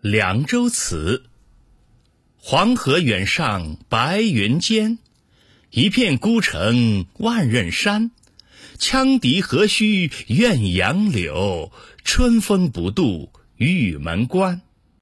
凉州词。黄河远上白云间一片孤城万仞山。羌笛何须怨杨柳春风不度玉门关。